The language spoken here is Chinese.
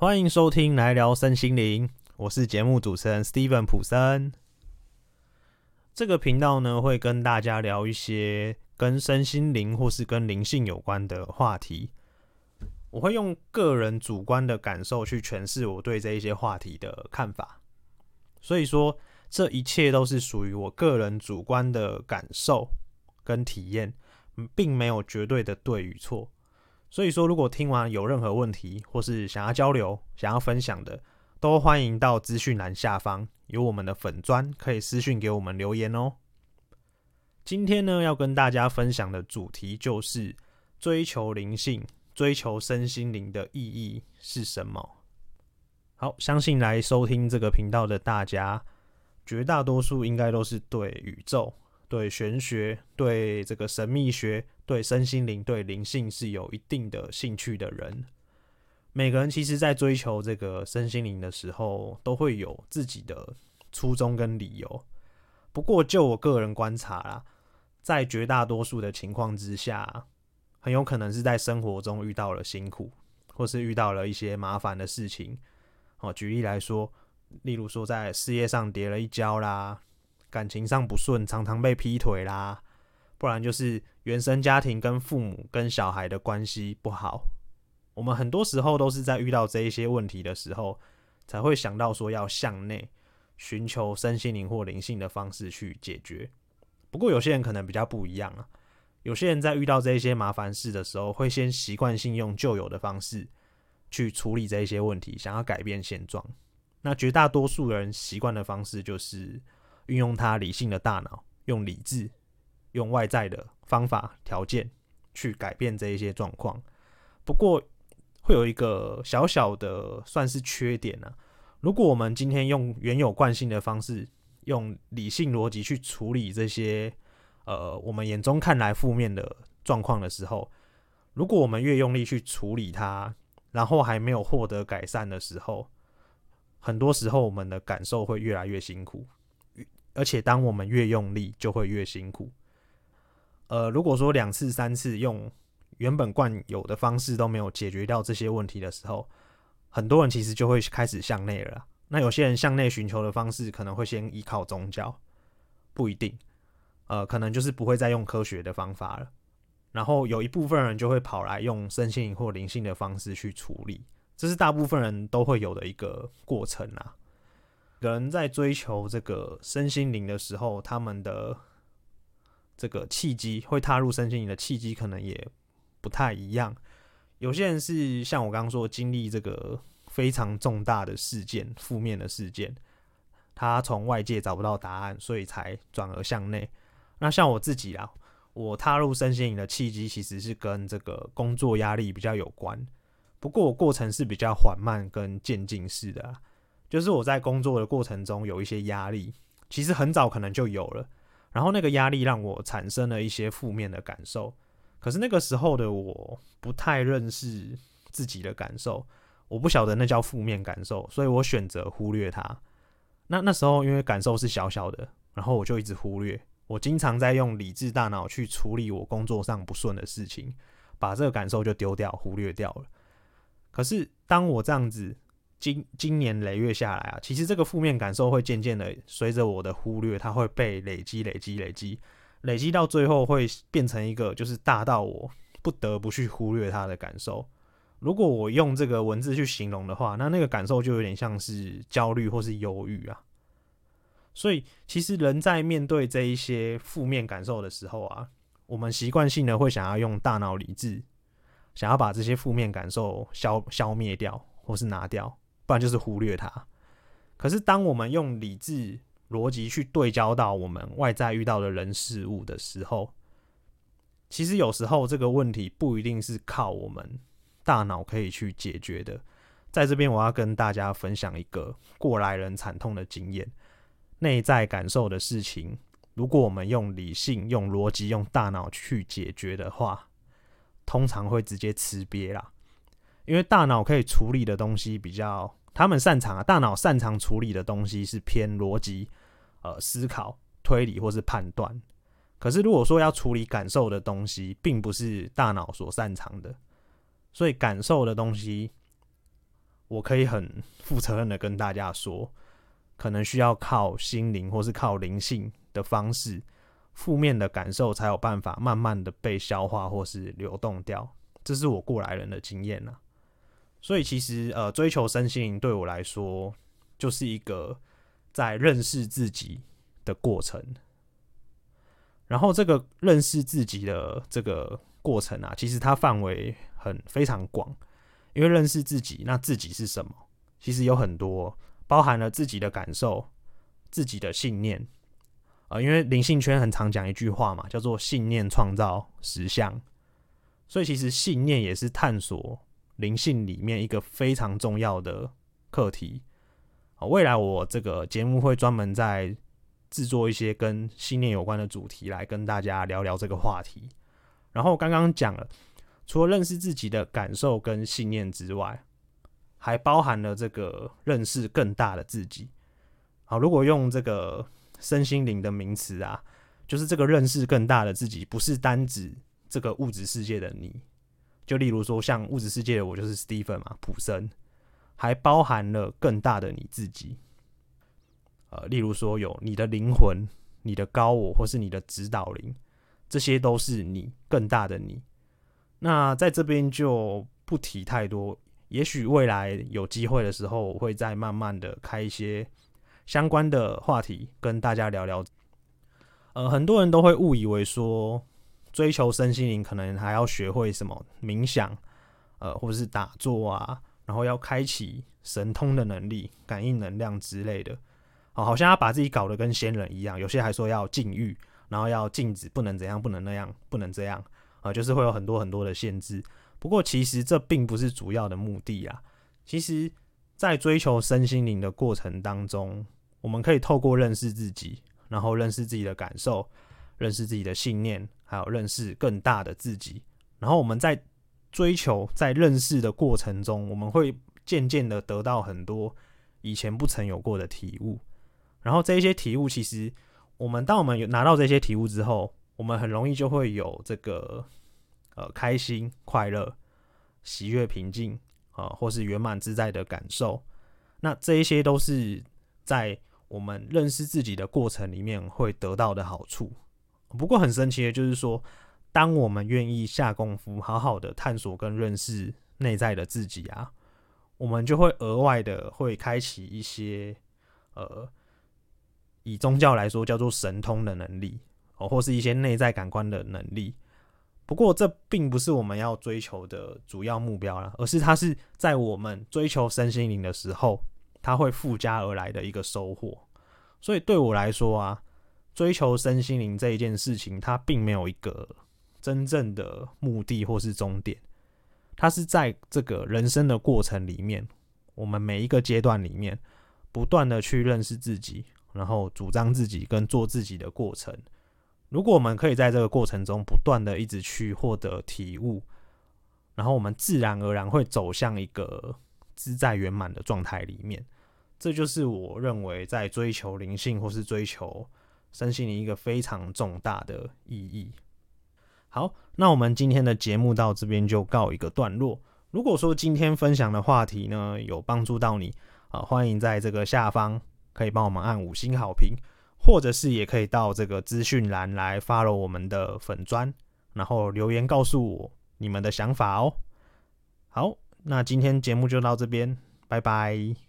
欢迎收听来聊身心灵，我是节目主持人 Steven 普森。这个频道呢，会跟大家聊一些跟身心灵或是跟灵性有关的话题。我会用个人主观的感受去诠释我对这一些话题的看法。所以说，这一切都是属于我个人主观的感受跟体验，并没有绝对的对与错。所以说，如果听完有任何问题，或是想要交流、想要分享的，都欢迎到资讯栏下方有我们的粉砖，可以私讯给我们留言哦。今天呢，要跟大家分享的主题就是追求灵性、追求身心灵的意义是什么？好，相信来收听这个频道的大家，绝大多数应该都是对宇宙、对玄学、对这个神秘学。对身心灵、对灵性是有一定的兴趣的人，每个人其实，在追求这个身心灵的时候，都会有自己的初衷跟理由。不过，就我个人观察啦，在绝大多数的情况之下，很有可能是在生活中遇到了辛苦，或是遇到了一些麻烦的事情。哦，举例来说，例如说在事业上跌了一跤啦，感情上不顺，常常被劈腿啦。不然就是原生家庭跟父母跟小孩的关系不好，我们很多时候都是在遇到这一些问题的时候，才会想到说要向内寻求身心灵或灵性的方式去解决。不过有些人可能比较不一样啊，有些人在遇到这一些麻烦事的时候，会先习惯性用旧有的方式去处理这一些问题，想要改变现状。那绝大多数人习惯的方式就是运用他理性的大脑，用理智。用外在的方法条件去改变这一些状况，不过会有一个小小的算是缺点呢。如果我们今天用原有惯性的方式，用理性逻辑去处理这些呃我们眼中看来负面的状况的时候，如果我们越用力去处理它，然后还没有获得改善的时候，很多时候我们的感受会越来越辛苦，而且当我们越用力，就会越辛苦。呃，如果说两次、三次用原本惯有的方式都没有解决掉这些问题的时候，很多人其实就会开始向内了。那有些人向内寻求的方式，可能会先依靠宗教，不一定。呃，可能就是不会再用科学的方法了。然后有一部分人就会跑来用身心灵或灵性的方式去处理，这是大部分人都会有的一个过程啊。人在追求这个身心灵的时候，他们的。这个契机会踏入身心灵的契机可能也不太一样。有些人是像我刚刚说，经历这个非常重大的事件、负面的事件，他从外界找不到答案，所以才转而向内。那像我自己啊，我踏入身心灵的契机其实是跟这个工作压力比较有关。不过过程是比较缓慢跟渐进式的，就是我在工作的过程中有一些压力，其实很早可能就有了。然后那个压力让我产生了一些负面的感受，可是那个时候的我不太认识自己的感受，我不晓得那叫负面感受，所以我选择忽略它。那那时候因为感受是小小的，然后我就一直忽略，我经常在用理智大脑去处理我工作上不顺的事情，把这个感受就丢掉、忽略掉了。可是当我这样子。今今年累月下来啊，其实这个负面感受会渐渐的随着我的忽略，它会被累积、累积、累积，累积到最后会变成一个就是大到我不得不去忽略它的感受。如果我用这个文字去形容的话，那那个感受就有点像是焦虑或是忧郁啊。所以其实人在面对这一些负面感受的时候啊，我们习惯性的会想要用大脑理智，想要把这些负面感受消消灭掉，或是拿掉。不然就是忽略它。可是，当我们用理智逻辑去对焦到我们外在遇到的人事物的时候，其实有时候这个问题不一定是靠我们大脑可以去解决的。在这边，我要跟大家分享一个过来人惨痛的经验：内在感受的事情，如果我们用理性、用逻辑、用大脑去解决的话，通常会直接吃瘪啦。因为大脑可以处理的东西比较。他们擅长啊，大脑擅长处理的东西是偏逻辑、呃思考、推理或是判断。可是如果说要处理感受的东西，并不是大脑所擅长的，所以感受的东西，我可以很负责任的跟大家说，可能需要靠心灵或是靠灵性的方式，负面的感受才有办法慢慢的被消化或是流动掉。这是我过来人的经验呐。所以其实呃，追求身心对我来说，就是一个在认识自己的过程。然后这个认识自己的这个过程啊，其实它范围很非常广。因为认识自己，那自己是什么？其实有很多，包含了自己的感受、自己的信念啊。因为灵性圈很常讲一句话嘛，叫做“信念创造实相”，所以其实信念也是探索灵性里面一个非常重要的课题啊。未来我这个节目会专门在制作一些跟信念有关的主题，来跟大家聊聊这个话题。然后刚刚讲了。除了认识自己的感受跟信念之外，还包含了这个认识更大的自己。好，如果用这个身心灵的名词啊，就是这个认识更大的自己，不是单指这个物质世界的你。就例如说，像物质世界的我就是 Stephen 嘛，普森，还包含了更大的你自己。呃，例如说有你的灵魂、你的高我，或是你的指导灵，这些都是你更大的你。那在这边就不提太多，也许未来有机会的时候，我会再慢慢的开一些相关的话题跟大家聊聊。呃，很多人都会误以为说追求身心灵可能还要学会什么冥想，呃，或者是打坐啊，然后要开启神通的能力、感应能量之类的。哦，好像要把自己搞得跟仙人一样，有些还说要禁欲，然后要禁止不能怎样、不能那样、不能这样。啊，就是会有很多很多的限制。不过，其实这并不是主要的目的啊。其实，在追求身心灵的过程当中，我们可以透过认识自己，然后认识自己的感受，认识自己的信念，还有认识更大的自己。然后，我们在追求、在认识的过程中，我们会渐渐的得到很多以前不曾有过的体悟。然后，这一些体悟，其实我们当我们有拿到这些体悟之后，我们很容易就会有这个呃开心、快乐、喜悦、平静啊，或是圆满自在的感受。那这一些都是在我们认识自己的过程里面会得到的好处。不过很神奇的就是说，当我们愿意下功夫，好好的探索跟认识内在的自己啊，我们就会额外的会开启一些呃，以宗教来说叫做神通的能力。哦，或是一些内在感官的能力，不过这并不是我们要追求的主要目标了，而是它是在我们追求身心灵的时候，它会附加而来的一个收获。所以对我来说啊，追求身心灵这一件事情，它并没有一个真正的目的或是终点，它是在这个人生的过程里面，我们每一个阶段里面，不断的去认识自己，然后主张自己跟做自己的过程。如果我们可以在这个过程中不断的一直去获得体悟，然后我们自然而然会走向一个自在圆满的状态里面。这就是我认为在追求灵性或是追求身心灵一个非常重大的意义。好，那我们今天的节目到这边就告一个段落。如果说今天分享的话题呢有帮助到你啊，欢迎在这个下方可以帮我们按五星好评。或者是也可以到这个资讯栏来 follow 我们的粉砖，然后留言告诉我你们的想法哦。好，那今天节目就到这边，拜拜。